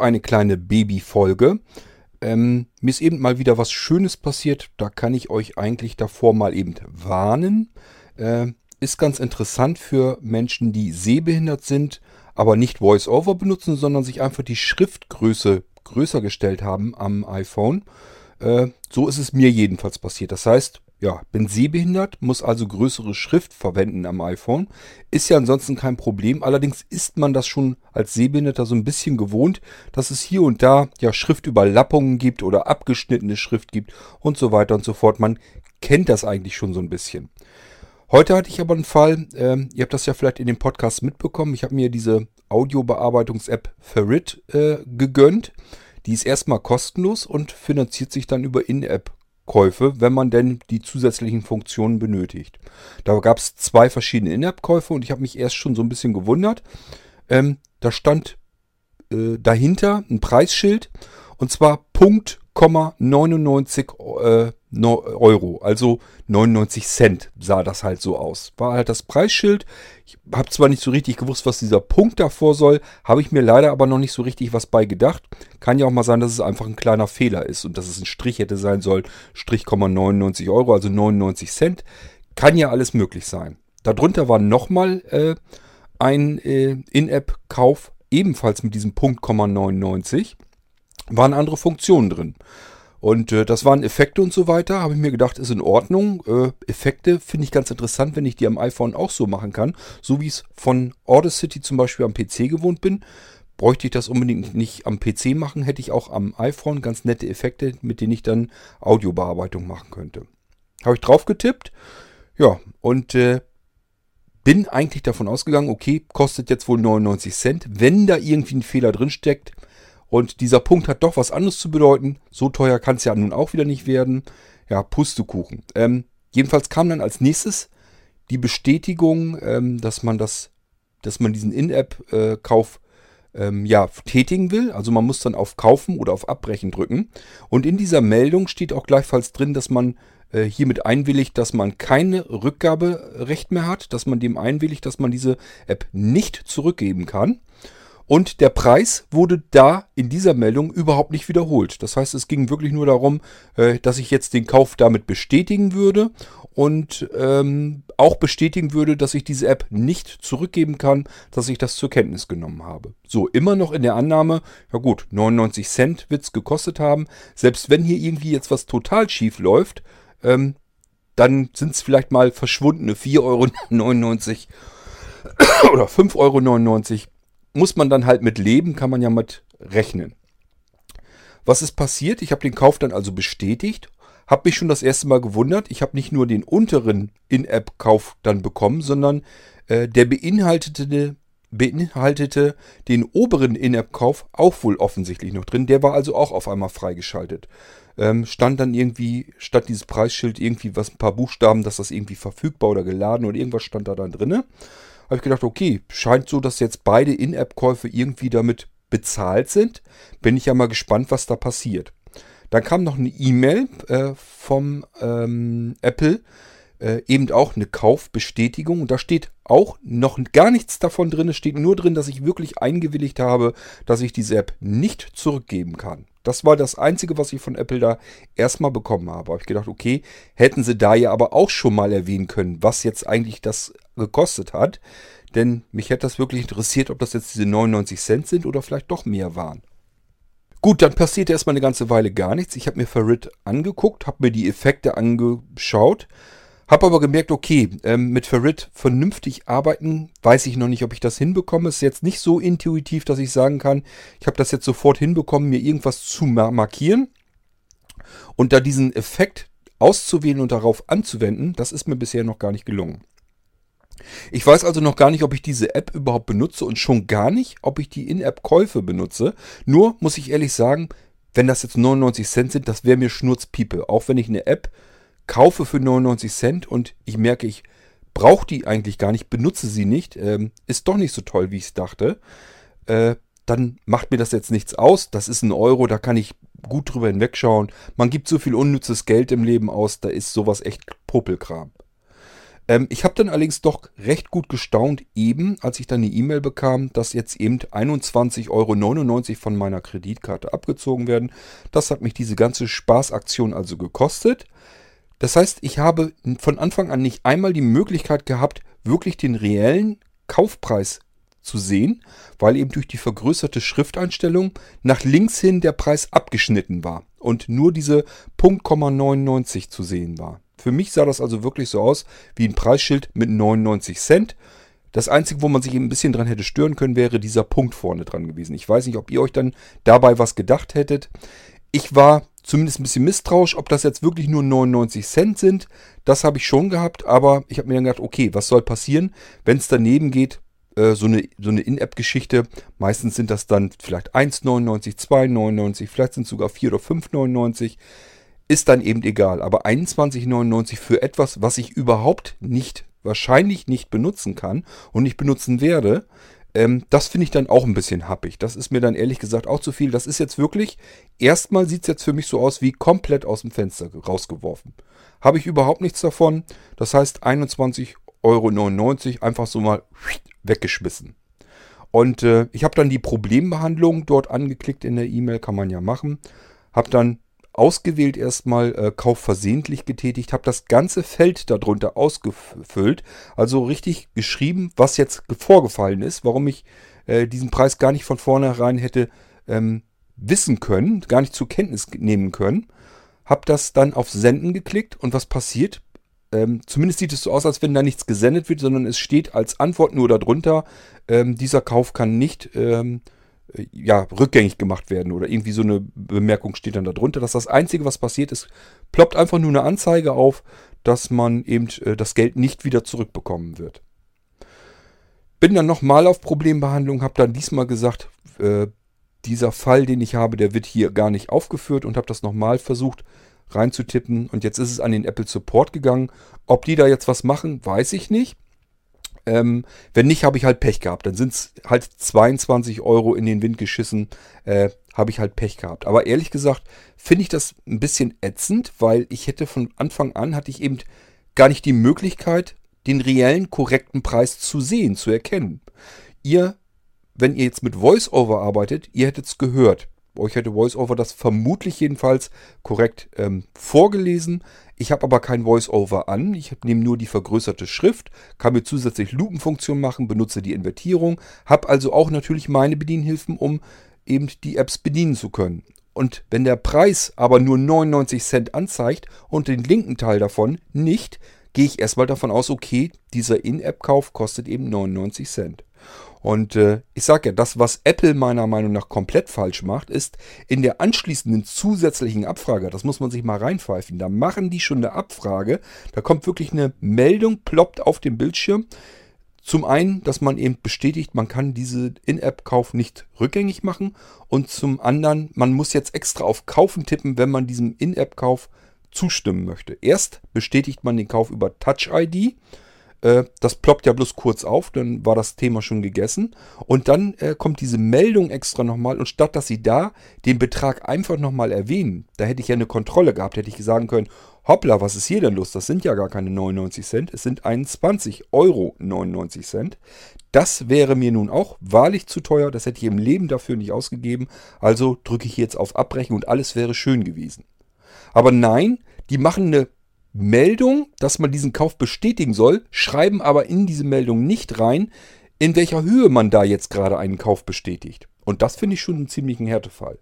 eine kleine Babyfolge. Ähm, mir ist eben mal wieder was Schönes passiert. Da kann ich euch eigentlich davor mal eben warnen. Äh, ist ganz interessant für Menschen, die sehbehindert sind, aber nicht VoiceOver benutzen, sondern sich einfach die Schriftgröße größer gestellt haben am iPhone. Äh, so ist es mir jedenfalls passiert. Das heißt, ja, bin sehbehindert, muss also größere Schrift verwenden am iPhone. Ist ja ansonsten kein Problem. Allerdings ist man das schon als Sehbehinderter so ein bisschen gewohnt, dass es hier und da ja Schriftüberlappungen gibt oder abgeschnittene Schrift gibt und so weiter und so fort. Man kennt das eigentlich schon so ein bisschen. Heute hatte ich aber einen Fall, ähm, ihr habt das ja vielleicht in dem Podcast mitbekommen. Ich habe mir diese Audiobearbeitungs-App Ferrit äh, gegönnt. Die ist erstmal kostenlos und finanziert sich dann über In-App Käufe, wenn man denn die zusätzlichen Funktionen benötigt. Da gab es zwei verschiedene In-App-Käufe und ich habe mich erst schon so ein bisschen gewundert. Ähm, da stand äh, dahinter ein Preisschild und zwar Punkt 99 äh, Euro, also 99 Cent sah das halt so aus. War halt das Preisschild. Ich habe zwar nicht so richtig gewusst, was dieser Punkt davor soll, habe ich mir leider aber noch nicht so richtig was bei gedacht. Kann ja auch mal sein, dass es einfach ein kleiner Fehler ist und dass es ein Strich hätte sein sollen. Strich 99 Euro, also 99 Cent. Kann ja alles möglich sein. Darunter war nochmal äh, ein äh, In-App-Kauf, ebenfalls mit diesem Punkt 99 waren andere Funktionen drin. Und äh, das waren Effekte und so weiter. Habe ich mir gedacht, ist in Ordnung. Äh, Effekte finde ich ganz interessant, wenn ich die am iPhone auch so machen kann. So wie ich es von Audacity zum Beispiel am PC gewohnt bin. Bräuchte ich das unbedingt nicht am PC machen, hätte ich auch am iPhone ganz nette Effekte, mit denen ich dann Audiobearbeitung machen könnte. Habe ich drauf getippt. Ja, und äh, bin eigentlich davon ausgegangen, okay, kostet jetzt wohl 99 Cent. Wenn da irgendwie ein Fehler drin steckt, und dieser Punkt hat doch was anderes zu bedeuten. So teuer kann es ja nun auch wieder nicht werden. Ja, Pustekuchen. Ähm, jedenfalls kam dann als nächstes die Bestätigung, ähm, dass man das, dass man diesen In-App-Kauf ähm, ja, tätigen will. Also man muss dann auf Kaufen oder auf Abbrechen drücken. Und in dieser Meldung steht auch gleichfalls drin, dass man äh, hiermit einwilligt, dass man keine Rückgaberecht mehr hat, dass man dem einwilligt, dass man diese App nicht zurückgeben kann. Und der Preis wurde da in dieser Meldung überhaupt nicht wiederholt. Das heißt, es ging wirklich nur darum, äh, dass ich jetzt den Kauf damit bestätigen würde und ähm, auch bestätigen würde, dass ich diese App nicht zurückgeben kann, dass ich das zur Kenntnis genommen habe. So, immer noch in der Annahme, ja gut, 99 Cent wird es gekostet haben. Selbst wenn hier irgendwie jetzt was total schief läuft, ähm, dann sind es vielleicht mal verschwundene 4,99 Euro oder 5,99 Euro muss man dann halt mit leben, kann man ja mit rechnen. Was ist passiert? Ich habe den Kauf dann also bestätigt, habe mich schon das erste Mal gewundert. Ich habe nicht nur den unteren In-App-Kauf dann bekommen, sondern äh, der beinhaltete, beinhaltete den oberen In-App-Kauf auch wohl offensichtlich noch drin. Der war also auch auf einmal freigeschaltet. Ähm, stand dann irgendwie statt dieses Preisschild irgendwie was ein paar Buchstaben, dass das irgendwie verfügbar oder geladen oder irgendwas stand da dann drinne habe ich gedacht, okay, scheint so, dass jetzt beide In-App-Käufe irgendwie damit bezahlt sind. Bin ich ja mal gespannt, was da passiert. Dann kam noch eine E-Mail äh, vom ähm, Apple, äh, eben auch eine Kaufbestätigung. Und da steht auch noch gar nichts davon drin. Es steht nur drin, dass ich wirklich eingewilligt habe, dass ich diese App nicht zurückgeben kann. Das war das Einzige, was ich von Apple da erstmal bekommen habe. Habe ich gedacht, okay, hätten sie da ja aber auch schon mal erwähnen können, was jetzt eigentlich das gekostet hat. Denn mich hätte das wirklich interessiert, ob das jetzt diese 99 Cent sind oder vielleicht doch mehr waren. Gut, dann passierte erstmal eine ganze Weile gar nichts. Ich habe mir Ferrit angeguckt, habe mir die Effekte angeschaut, habe aber gemerkt, okay, ähm, mit Ferrit vernünftig arbeiten, weiß ich noch nicht, ob ich das hinbekomme. Ist jetzt nicht so intuitiv, dass ich sagen kann, ich habe das jetzt sofort hinbekommen, mir irgendwas zu markieren. Und da diesen Effekt auszuwählen und darauf anzuwenden, das ist mir bisher noch gar nicht gelungen. Ich weiß also noch gar nicht, ob ich diese App überhaupt benutze und schon gar nicht, ob ich die In-App-Käufe benutze. Nur muss ich ehrlich sagen, wenn das jetzt 99 Cent sind, das wäre mir Schnurzpiepe. Auch wenn ich eine App kaufe für 99 Cent und ich merke, ich brauche die eigentlich gar nicht, benutze sie nicht, ähm, ist doch nicht so toll, wie ich es dachte, äh, dann macht mir das jetzt nichts aus. Das ist ein Euro, da kann ich gut drüber hinwegschauen. Man gibt so viel unnützes Geld im Leben aus, da ist sowas echt Popelkram. Ähm, ich habe dann allerdings doch recht gut gestaunt, eben als ich dann eine E-Mail bekam, dass jetzt eben 21,99 Euro von meiner Kreditkarte abgezogen werden. Das hat mich diese ganze Spaßaktion also gekostet. Das heißt, ich habe von Anfang an nicht einmal die Möglichkeit gehabt, wirklich den reellen Kaufpreis zu sehen, weil eben durch die vergrößerte Schrifteinstellung nach links hin der Preis abgeschnitten war und nur diese Punkt 99 zu sehen war. Für mich sah das also wirklich so aus wie ein Preisschild mit 99 Cent. Das Einzige, wo man sich ein bisschen dran hätte stören können, wäre dieser Punkt vorne dran gewesen. Ich weiß nicht, ob ihr euch dann dabei was gedacht hättet. Ich war zumindest ein bisschen misstrauisch, ob das jetzt wirklich nur 99 Cent sind. Das habe ich schon gehabt, aber ich habe mir dann gedacht, okay, was soll passieren, wenn es daneben geht? Äh, so eine, so eine In-App-Geschichte. Meistens sind das dann vielleicht 1,99, 2,99, vielleicht sind es sogar 4 oder 5,99 ist dann eben egal. Aber 21,99 für etwas, was ich überhaupt nicht, wahrscheinlich nicht benutzen kann und nicht benutzen werde, ähm, das finde ich dann auch ein bisschen happig. Das ist mir dann ehrlich gesagt auch zu viel. Das ist jetzt wirklich, erstmal sieht es jetzt für mich so aus wie komplett aus dem Fenster rausgeworfen. Habe ich überhaupt nichts davon. Das heißt 21,99 Euro einfach so mal weggeschmissen. Und äh, ich habe dann die Problembehandlung dort angeklickt in der E-Mail, kann man ja machen. Habe dann ausgewählt erstmal äh, Kauf versehentlich getätigt, habe das ganze Feld darunter ausgefüllt, also richtig geschrieben, was jetzt vorgefallen ist, warum ich äh, diesen Preis gar nicht von vornherein hätte ähm, wissen können, gar nicht zur Kenntnis nehmen können. Habe das dann auf Senden geklickt und was passiert? Ähm, zumindest sieht es so aus, als wenn da nichts gesendet wird, sondern es steht als Antwort nur darunter, ähm, dieser Kauf kann nicht ähm, äh, ja, rückgängig gemacht werden oder irgendwie so eine Bemerkung steht dann darunter. Dass das Einzige, was passiert ist, ploppt einfach nur eine Anzeige auf, dass man eben äh, das Geld nicht wieder zurückbekommen wird. Bin dann nochmal auf Problembehandlung, habe dann diesmal gesagt, äh, dieser Fall, den ich habe, der wird hier gar nicht aufgeführt und habe das nochmal versucht reinzutippen. Und jetzt ist es an den Apple Support gegangen. Ob die da jetzt was machen, weiß ich nicht. Ähm, wenn nicht, habe ich halt Pech gehabt. Dann sind es halt 22 Euro in den Wind geschissen. Äh, habe ich halt Pech gehabt. Aber ehrlich gesagt finde ich das ein bisschen ätzend, weil ich hätte von Anfang an, hatte ich eben gar nicht die Möglichkeit, den reellen, korrekten Preis zu sehen, zu erkennen. Ihr, wenn ihr jetzt mit VoiceOver arbeitet, ihr hättet es gehört. Euch hätte VoiceOver das vermutlich jedenfalls korrekt ähm, vorgelesen. Ich habe aber kein VoiceOver an. Ich nehme nur die vergrößerte Schrift, kann mir zusätzlich Lupenfunktion machen, benutze die Invertierung, habe also auch natürlich meine Bedienhilfen, um eben die Apps bedienen zu können. Und wenn der Preis aber nur 99 Cent anzeigt und den linken Teil davon nicht, gehe ich erstmal davon aus, okay, dieser In-App-Kauf kostet eben 99 Cent. Und äh, ich sage ja, das, was Apple meiner Meinung nach komplett falsch macht, ist in der anschließenden zusätzlichen Abfrage, das muss man sich mal reinpfeifen, da machen die schon eine Abfrage, da kommt wirklich eine Meldung, ploppt auf dem Bildschirm. Zum einen, dass man eben bestätigt, man kann diese In-App-Kauf nicht rückgängig machen. Und zum anderen, man muss jetzt extra auf Kaufen tippen, wenn man diesem In-App-Kauf zustimmen möchte. Erst bestätigt man den Kauf über Touch-ID äh, das ploppt ja bloß kurz auf, dann war das Thema schon gegessen. Und dann äh, kommt diese Meldung extra nochmal und statt dass sie da den Betrag einfach nochmal erwähnen, da hätte ich ja eine Kontrolle gehabt, hätte ich sagen können, hoppla, was ist hier denn los? Das sind ja gar keine 99 Cent, es sind 21 Euro 99 Cent. Das wäre mir nun auch wahrlich zu teuer, das hätte ich im Leben dafür nicht ausgegeben. Also drücke ich jetzt auf Abbrechen und alles wäre schön gewesen. Aber nein, die machen eine Meldung, dass man diesen Kauf bestätigen soll, schreiben aber in diese Meldung nicht rein, in welcher Höhe man da jetzt gerade einen Kauf bestätigt. Und das finde ich schon einen ziemlichen Härtefall.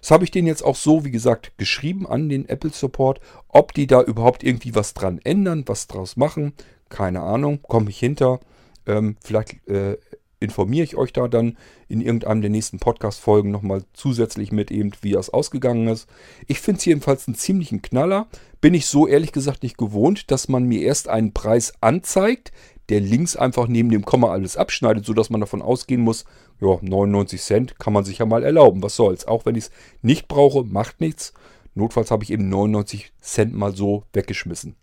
Das habe ich denen jetzt auch so, wie gesagt, geschrieben an den Apple Support. Ob die da überhaupt irgendwie was dran ändern, was draus machen, keine Ahnung, komme ich hinter. Ähm, vielleicht äh, informiere ich euch da dann in irgendeinem der nächsten Podcast-Folgen nochmal zusätzlich mit eben, wie das ausgegangen ist. Ich finde es jedenfalls einen ziemlichen Knaller. Bin ich so ehrlich gesagt nicht gewohnt, dass man mir erst einen Preis anzeigt, der links einfach neben dem Komma alles abschneidet, sodass man davon ausgehen muss, ja, 99 Cent kann man sich ja mal erlauben, was soll's. Auch wenn ich es nicht brauche, macht nichts. Notfalls habe ich eben 99 Cent mal so weggeschmissen.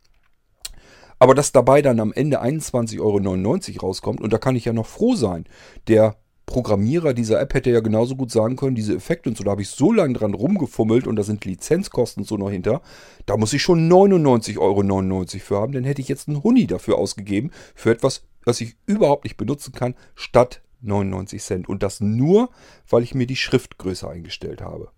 Aber dass dabei dann am Ende 21,99 Euro rauskommt, und da kann ich ja noch froh sein, der Programmierer dieser App hätte ja genauso gut sagen können, diese Effekte und so, da habe ich so lange dran rumgefummelt und da sind Lizenzkosten so noch hinter. Da muss ich schon 99,99 Euro für haben, dann hätte ich jetzt einen Huni dafür ausgegeben, für etwas, was ich überhaupt nicht benutzen kann, statt 99 Cent. Und das nur, weil ich mir die Schriftgröße eingestellt habe.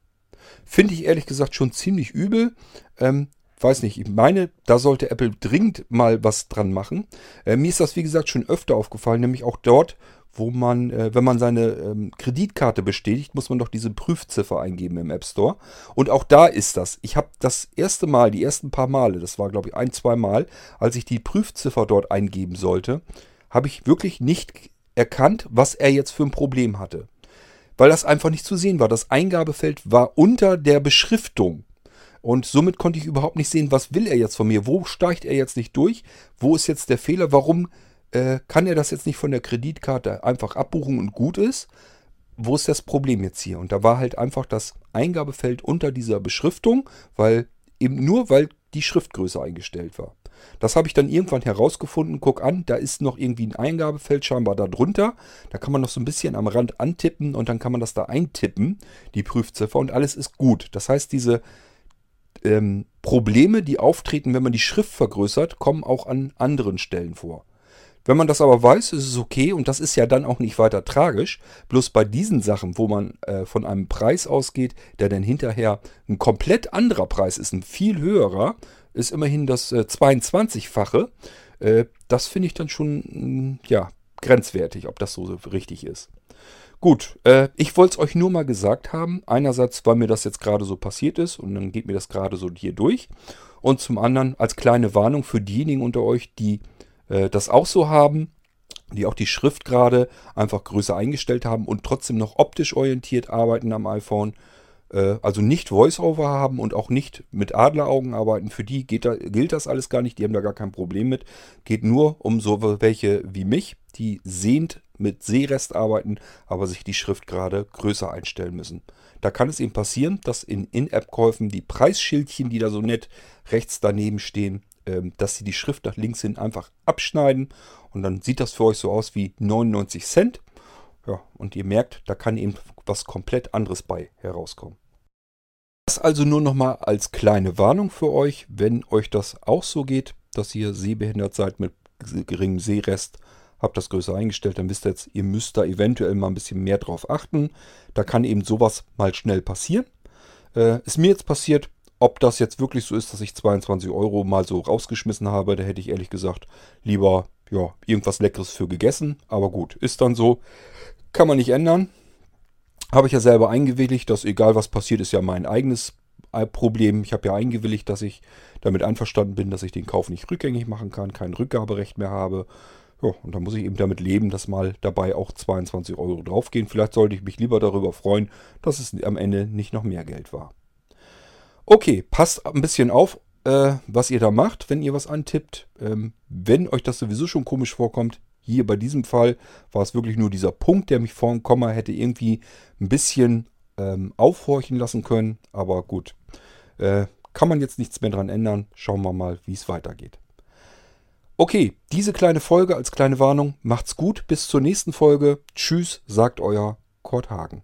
Finde ich ehrlich gesagt schon ziemlich übel. Ähm, weiß nicht, ich meine, da sollte Apple dringend mal was dran machen. Äh, mir ist das, wie gesagt, schon öfter aufgefallen, nämlich auch dort, wo man, äh, wenn man seine ähm, Kreditkarte bestätigt, muss man doch diese Prüfziffer eingeben im App Store. Und auch da ist das. Ich habe das erste Mal, die ersten paar Male, das war glaube ich ein, zwei Mal, als ich die Prüfziffer dort eingeben sollte, habe ich wirklich nicht erkannt, was er jetzt für ein Problem hatte. Weil das einfach nicht zu sehen war. Das Eingabefeld war unter der Beschriftung. Und somit konnte ich überhaupt nicht sehen, was will er jetzt von mir? Wo steigt er jetzt nicht durch? Wo ist jetzt der Fehler? Warum äh, kann er das jetzt nicht von der Kreditkarte einfach abbuchen und gut ist? Wo ist das Problem jetzt hier? Und da war halt einfach das Eingabefeld unter dieser Beschriftung, weil eben nur weil die Schriftgröße eingestellt war. Das habe ich dann irgendwann herausgefunden. Guck an, da ist noch irgendwie ein Eingabefeld scheinbar da drunter. Da kann man noch so ein bisschen am Rand antippen und dann kann man das da eintippen, die Prüfziffer, und alles ist gut. Das heißt, diese ähm, Probleme, die auftreten, wenn man die Schrift vergrößert, kommen auch an anderen Stellen vor. Wenn man das aber weiß, ist es okay und das ist ja dann auch nicht weiter tragisch. Bloß bei diesen Sachen, wo man äh, von einem Preis ausgeht, der dann hinterher ein komplett anderer Preis ist, ein viel höherer, ist immerhin das äh, 22-fache. Äh, das finde ich dann schon, mh, mm, ja, grenzwertig, ob das so richtig ist. Gut, äh, ich wollte es euch nur mal gesagt haben. Einerseits, weil mir das jetzt gerade so passiert ist und dann geht mir das gerade so hier durch. Und zum anderen als kleine Warnung für diejenigen unter euch, die äh, das auch so haben, die auch die Schrift gerade einfach größer eingestellt haben und trotzdem noch optisch orientiert arbeiten am iPhone. Äh, also nicht VoiceOver haben und auch nicht mit Adleraugen arbeiten. Für die da, gilt das alles gar nicht. Die haben da gar kein Problem mit. Geht nur um so welche wie mich, die sehend mit Sehrest arbeiten, aber sich die Schrift gerade größer einstellen müssen. Da kann es eben passieren, dass in In-App-Käufen die Preisschildchen, die da so nett rechts daneben stehen, ähm, dass sie die Schrift nach links hin einfach abschneiden und dann sieht das für euch so aus wie 99 Cent. Ja, und ihr merkt, da kann eben was komplett anderes bei herauskommen. Also nur nochmal als kleine Warnung für euch, wenn euch das auch so geht, dass ihr sehbehindert seid mit geringem Sehrest, habt das größer eingestellt, dann wisst ihr jetzt, ihr müsst da eventuell mal ein bisschen mehr drauf achten. Da kann eben sowas mal schnell passieren. Äh, ist mir jetzt passiert, ob das jetzt wirklich so ist, dass ich 22 Euro mal so rausgeschmissen habe, da hätte ich ehrlich gesagt lieber ja, irgendwas Leckeres für gegessen. Aber gut, ist dann so. Kann man nicht ändern. Habe ich ja selber eingewilligt, dass egal was passiert, ist ja mein eigenes äh, Problem. Ich habe ja eingewilligt, dass ich damit einverstanden bin, dass ich den Kauf nicht rückgängig machen kann, kein Rückgaberecht mehr habe. Ja, und dann muss ich eben damit leben, dass mal dabei auch 22 Euro draufgehen. Vielleicht sollte ich mich lieber darüber freuen, dass es am Ende nicht noch mehr Geld war. Okay, passt ein bisschen auf, äh, was ihr da macht, wenn ihr was antippt. Ähm, wenn euch das sowieso schon komisch vorkommt, hier bei diesem Fall war es wirklich nur dieser Punkt, der mich vor dem Komma hätte irgendwie ein bisschen ähm, aufhorchen lassen können. Aber gut, äh, kann man jetzt nichts mehr dran ändern. Schauen wir mal, wie es weitergeht. Okay, diese kleine Folge als kleine Warnung. Macht's gut, bis zur nächsten Folge. Tschüss, sagt euer Kurt Hagen.